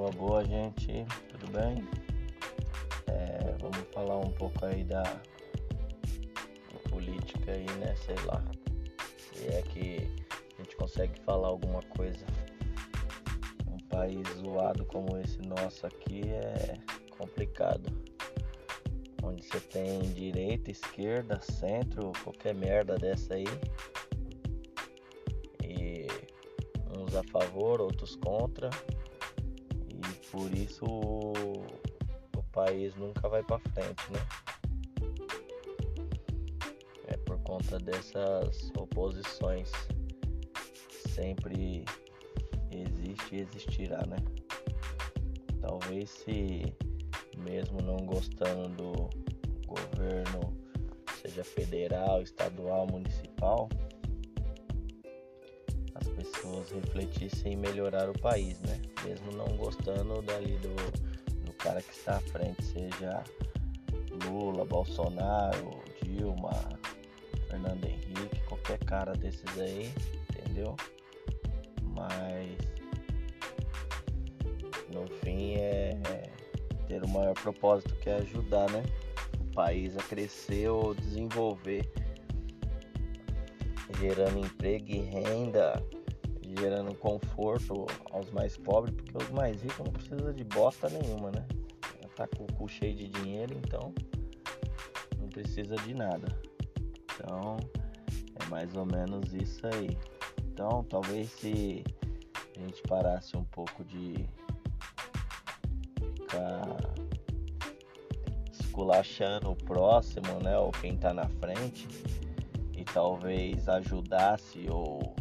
Boa, boa, gente. Tudo bem? É, vamos falar um pouco aí da política aí, né? Sei lá. Se é que a gente consegue falar alguma coisa. Um país zoado como esse nosso aqui é complicado. Onde você tem direita, esquerda, centro, qualquer merda dessa aí. E uns a favor, outros contra por isso o, o país nunca vai para frente, né? É por conta dessas oposições sempre existe e existirá, né? Talvez se mesmo não gostando do governo, seja federal, estadual, municipal, pessoas refletissem em melhorar o país, né? Mesmo não gostando dali do, do cara que está à frente, seja Lula, Bolsonaro, Dilma, Fernando Henrique, qualquer cara desses aí, entendeu? Mas no fim é ter o maior propósito que é ajudar, né? O país a crescer ou desenvolver gerando emprego e renda, gerando conforto aos mais pobres, porque os mais ricos não precisam de bosta nenhuma, né? Já tá com o cu cheio de dinheiro, então não precisa de nada. Então é mais ou menos isso aí. Então talvez se a gente parasse um pouco de ficar esculachando o próximo, né? Ou quem tá na frente talvez ajudasse ou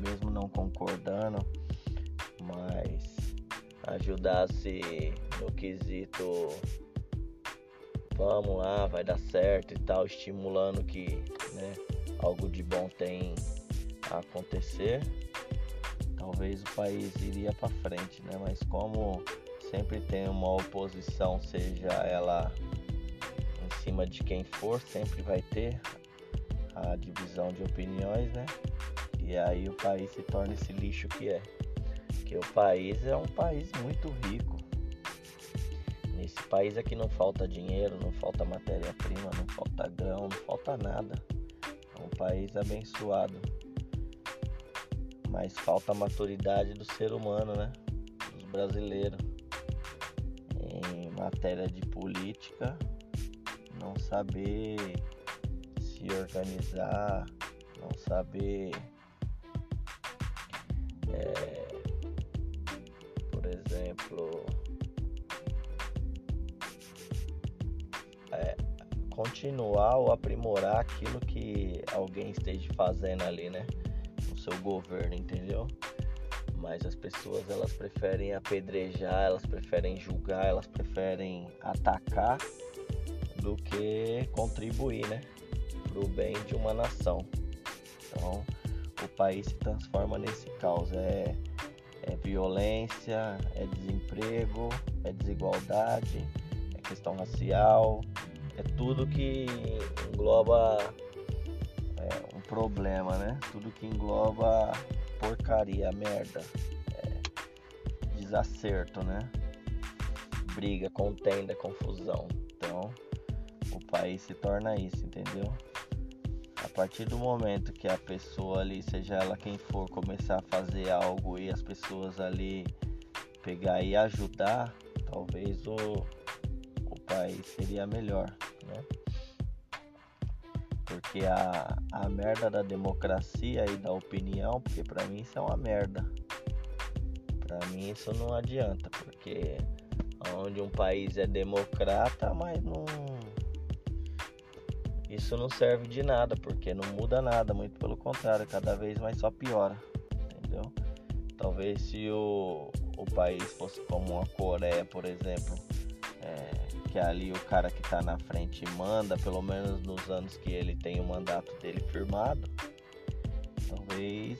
mesmo não concordando, mas ajudasse no quesito vamos lá, vai dar certo e tal, estimulando que né, algo de bom tem a acontecer, talvez o país iria para frente, né? Mas como sempre tem uma oposição, seja ela em cima de quem for, sempre vai ter a divisão de opiniões, né? E aí o país se torna esse lixo que é. Porque o país é um país muito rico. Nesse país aqui não falta dinheiro, não falta matéria-prima, não falta grão, não falta nada. É um país abençoado. Mas falta a maturidade do ser humano, né? Dos brasileiros. Em matéria de política, não saber se organizar, não saber, é, por exemplo, é, continuar ou aprimorar aquilo que alguém esteja fazendo ali, né? No seu governo, entendeu? Mas as pessoas elas preferem apedrejar, elas preferem julgar, elas preferem atacar do que contribuir, né? para o bem de uma nação. Então, o país se transforma nesse caos. É, é violência, é desemprego, é desigualdade, é questão racial, é tudo que engloba é, um problema, né? Tudo que engloba porcaria, merda, é, desacerto, né? Briga, contenda, confusão. Então, o país se torna isso, entendeu? Partir do momento que a pessoa ali, seja ela quem for, começar a fazer algo e as pessoas ali pegar e ajudar, talvez o, o país seria melhor, né? Porque a, a merda da democracia e da opinião, porque para mim isso é uma merda. Para mim isso não adianta, porque onde um país é democrata, mas não isso não serve de nada, porque não muda nada, muito pelo contrário, cada vez mais só piora, entendeu? Talvez se o, o país fosse como a Coreia, por exemplo, é, que ali o cara que está na frente manda, pelo menos nos anos que ele tem o mandato dele firmado, talvez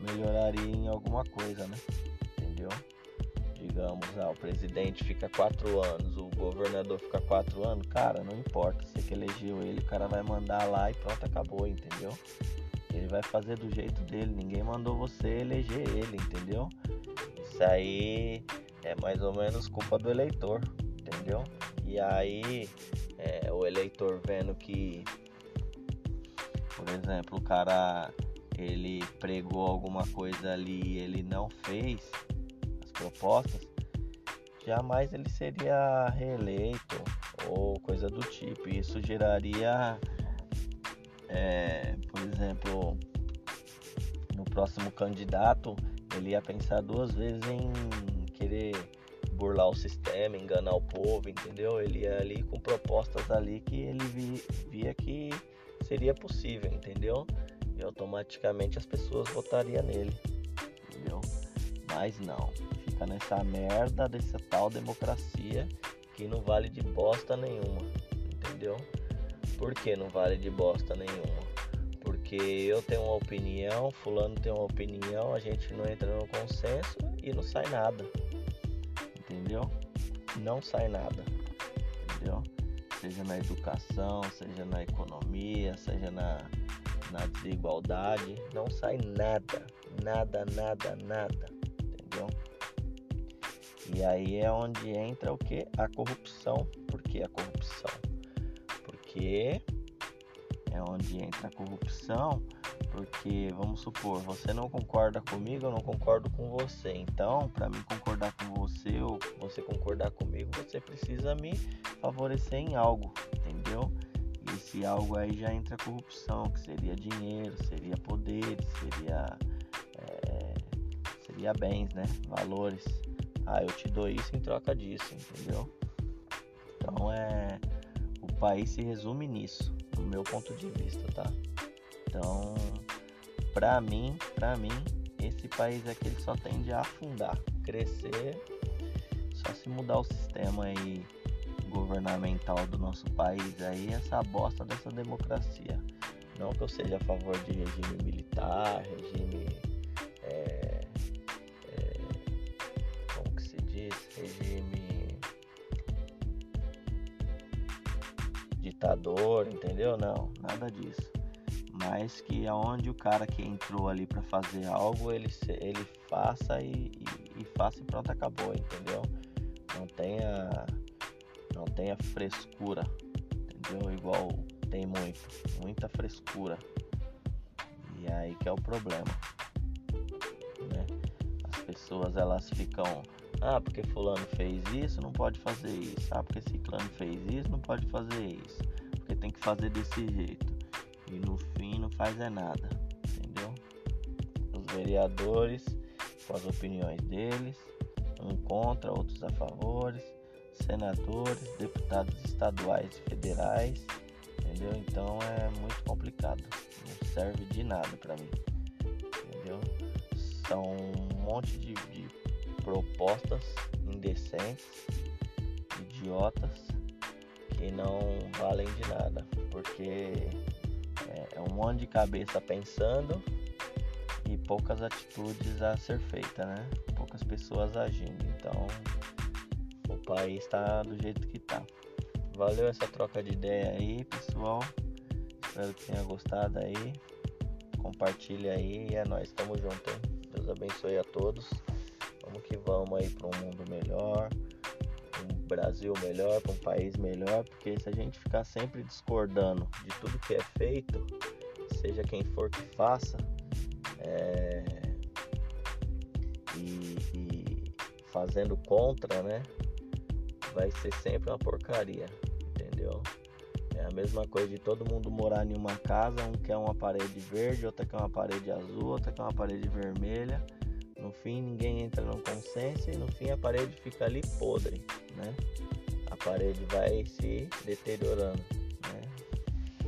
melhoraria em alguma coisa, né? Entendeu? Digamos, ah, o presidente fica quatro anos, o governador fica quatro anos, cara, não importa, você que elegeu ele, o cara vai mandar lá e pronto, acabou, entendeu? Ele vai fazer do jeito dele, ninguém mandou você eleger ele, entendeu? Isso aí é mais ou menos culpa do eleitor, entendeu? E aí é, o eleitor vendo que, por exemplo, o cara ele pregou alguma coisa ali e ele não fez propostas, jamais ele seria reeleito ou coisa do tipo. Isso geraria, é, por exemplo, no próximo candidato ele ia pensar duas vezes em querer burlar o sistema, enganar o povo, entendeu? Ele ia ali com propostas ali que ele via que seria possível, entendeu? E automaticamente as pessoas votariam nele, entendeu? Mas não, nessa merda dessa tal democracia que não vale de bosta nenhuma, entendeu? Por que não vale de bosta nenhuma? Porque eu tenho uma opinião, fulano tem uma opinião, a gente não entra no consenso e não sai nada entendeu? Não sai nada, entendeu? Seja na educação, seja na economia, seja na, na desigualdade, não sai nada, nada, nada, nada? E aí é onde entra o que? A corrupção. Por que a corrupção? Porque é onde entra a corrupção porque, vamos supor, você não concorda comigo, eu não concordo com você. Então, para mim concordar com você ou você concordar comigo, você precisa me favorecer em algo, entendeu? E esse algo aí já entra a corrupção, que seria dinheiro, seria poder, seria, é, seria bens, né? Valores. Ah, eu te dou isso em troca disso, entendeu? Então é. O país se resume nisso, do meu ponto de vista, tá? Então, para mim, para mim, esse país aqui ele só tende a afundar, crescer, só se mudar o sistema aí governamental do nosso país aí, essa bosta dessa democracia. Não que eu seja a favor de regime militar, regime regime ditador, entendeu? Não, nada disso mas que aonde o cara que entrou ali para fazer algo, ele, ele faça e, e, e, faça e pronto, acabou, entendeu? Não tenha, não tenha frescura, entendeu? Igual tem muito, muita frescura. E aí que é o problema, né? As pessoas elas ficam, ah, porque fulano fez isso, não pode fazer isso. Ah, porque ciclano fez isso, não pode fazer isso. Porque tem que fazer desse jeito e no fim não faz é nada, entendeu? Os vereadores com as opiniões deles, um contra, outros a favores, senadores, deputados estaduais e federais, entendeu? Então é muito complicado, não serve de nada para mim, entendeu? São um monte de, propostas indecentes, idiotas, que não valem de nada, porque é, é um monte de cabeça pensando e poucas atitudes a ser feita, né? Poucas pessoas agindo. Então o país está do jeito que tá. Valeu essa troca de ideia aí, pessoal. Espero que tenha gostado aí. Compartilha aí e é nóis, tamo junto, hein? Deus abençoe a todos. Que vamos aí para um mundo melhor um Brasil melhor, para um país melhor, porque se a gente ficar sempre discordando de tudo que é feito, seja quem for que faça, é, e, e fazendo contra, né? Vai ser sempre uma porcaria, entendeu? É a mesma coisa de todo mundo morar em uma casa, um quer uma parede verde, outra quer uma parede azul, outra quer uma parede vermelha. No fim, ninguém entra no consenso e no fim a parede fica ali podre, né? A parede vai se deteriorando, né?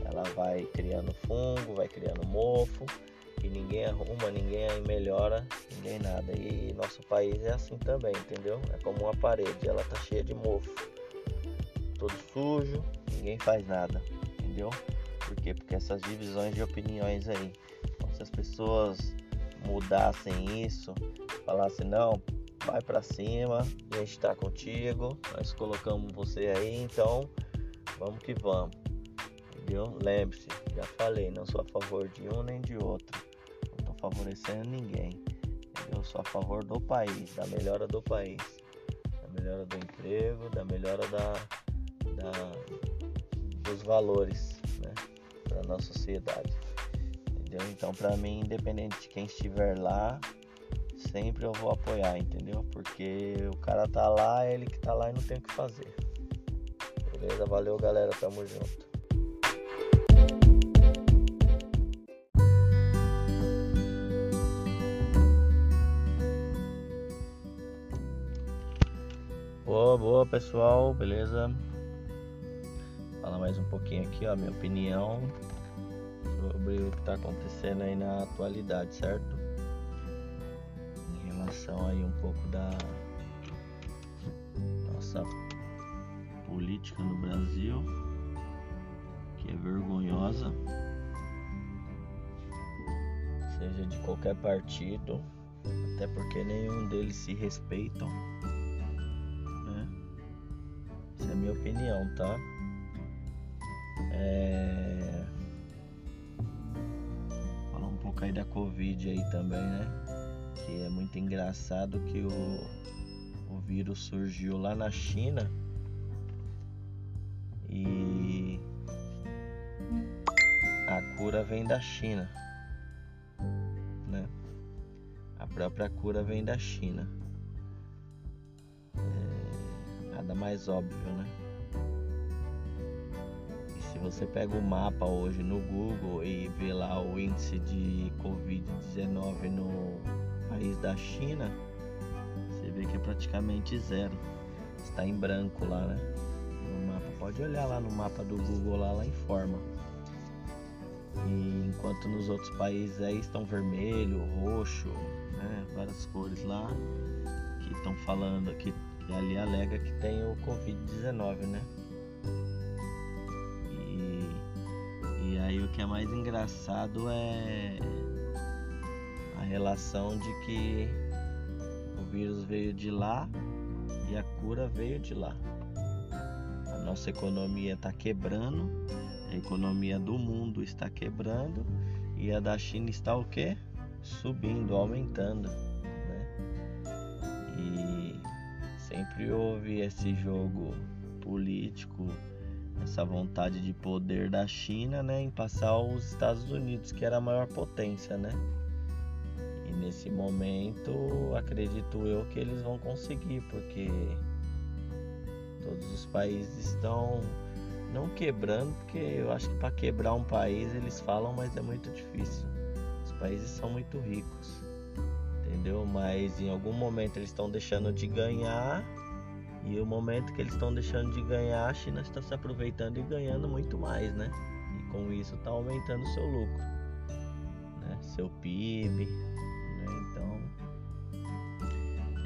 Ela vai criando fungo, vai criando mofo e ninguém arruma, ninguém melhora, ninguém nada. E nosso país é assim também, entendeu? É como uma parede, ela tá cheia de mofo, todo sujo, ninguém faz nada, entendeu? Por quê? Porque essas divisões de opiniões aí. Então, se as pessoas mudassem isso, falassem não, vai para cima, a gente está contigo, nós colocamos você aí, então vamos que vamos. Entendeu? Lembre-se, já falei, não sou a favor de um nem de outro. Não estou favorecendo ninguém. Eu sou a favor do país, da melhora do país. melhora do emprego, da melhora da, da dos valores né, para nossa sociedade. Entendeu? Então, para mim, independente de quem estiver lá, sempre eu vou apoiar, entendeu? Porque o cara tá lá, é ele que tá lá e não tem o que fazer. Beleza? Valeu, galera. Tamo junto. Boa, boa pessoal, beleza? Falar mais um pouquinho aqui, ó, minha opinião sobre o que está acontecendo aí na atualidade, certo? Em relação aí um pouco da nossa política no Brasil, que é vergonhosa, seja de qualquer partido, até porque nenhum deles se respeitam. Né? Essa é a minha opinião, tá? É... Pouco aí da Covid aí também, né? Que é muito engraçado que o, o vírus surgiu lá na China e a cura vem da China, né? A própria cura vem da China. É, nada mais óbvio, né? Se você pega o mapa hoje no Google e vê lá o índice de Covid-19 no país da China, você vê que é praticamente zero. Está em branco lá, né? No mapa. Pode olhar lá no mapa do Google lá, lá informa. E enquanto nos outros países aí estão vermelho, roxo, né? várias cores lá que estão falando que, que ali alega que tem o Covid-19, né? O que é mais engraçado é a relação de que o vírus veio de lá e a cura veio de lá. A nossa economia está quebrando, a economia do mundo está quebrando e a da China está o quê? Subindo, aumentando. Né? E sempre houve esse jogo político, essa vontade de poder da China né, em passar aos Estados Unidos, que era a maior potência, né? E nesse momento acredito eu que eles vão conseguir, porque todos os países estão não quebrando, porque eu acho que para quebrar um país eles falam, mas é muito difícil. Os países são muito ricos, entendeu? Mas em algum momento eles estão deixando de ganhar e o momento que eles estão deixando de ganhar, a China está se aproveitando e ganhando muito mais, né? E com isso está aumentando seu lucro, né? Seu PIB, né? Então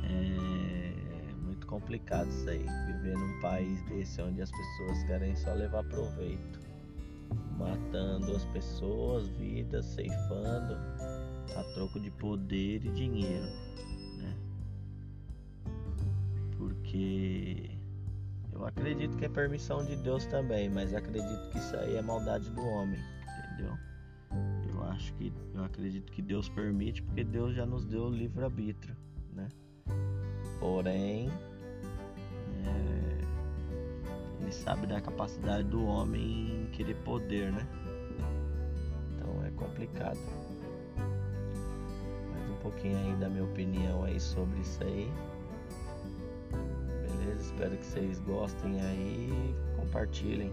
é muito complicado isso aí, viver num país desse onde as pessoas querem só levar proveito, matando as pessoas, vidas, ceifando a troco de poder e dinheiro. Porque eu acredito que é permissão de Deus também, mas acredito que isso aí é maldade do homem, entendeu? Eu acho que eu acredito que Deus permite porque Deus já nos deu o livre arbítrio, né? Porém, é, ele sabe da capacidade do homem em querer poder, né? Então é complicado. Mais um pouquinho aí da minha opinião aí sobre isso aí. Espero que vocês gostem aí, compartilhem.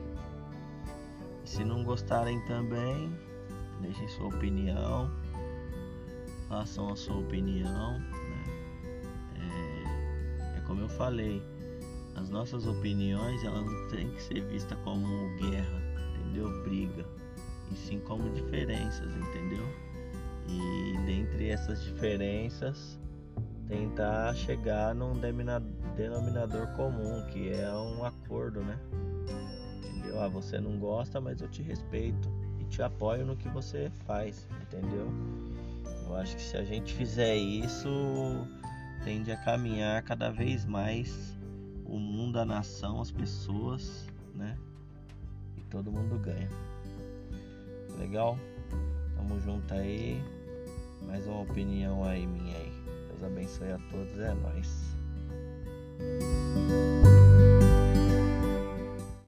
E se não gostarem também, deixem sua opinião, façam a sua opinião. Né? É, é como eu falei, as nossas opiniões elas não têm que ser vistas como guerra, entendeu? Briga, e sim como diferenças, entendeu? E dentre essas diferenças, tentar chegar num denominador comum, que é um acordo, né? Entendeu? Ah, você não gosta, mas eu te respeito e te apoio no que você faz, entendeu? Eu acho que se a gente fizer isso, tende a caminhar cada vez mais o mundo, a nação, as pessoas, né? E todo mundo ganha. Legal? Tamo junto aí. Mais uma opinião aí minha aí. Deus abençoe a todos, é nóis. Música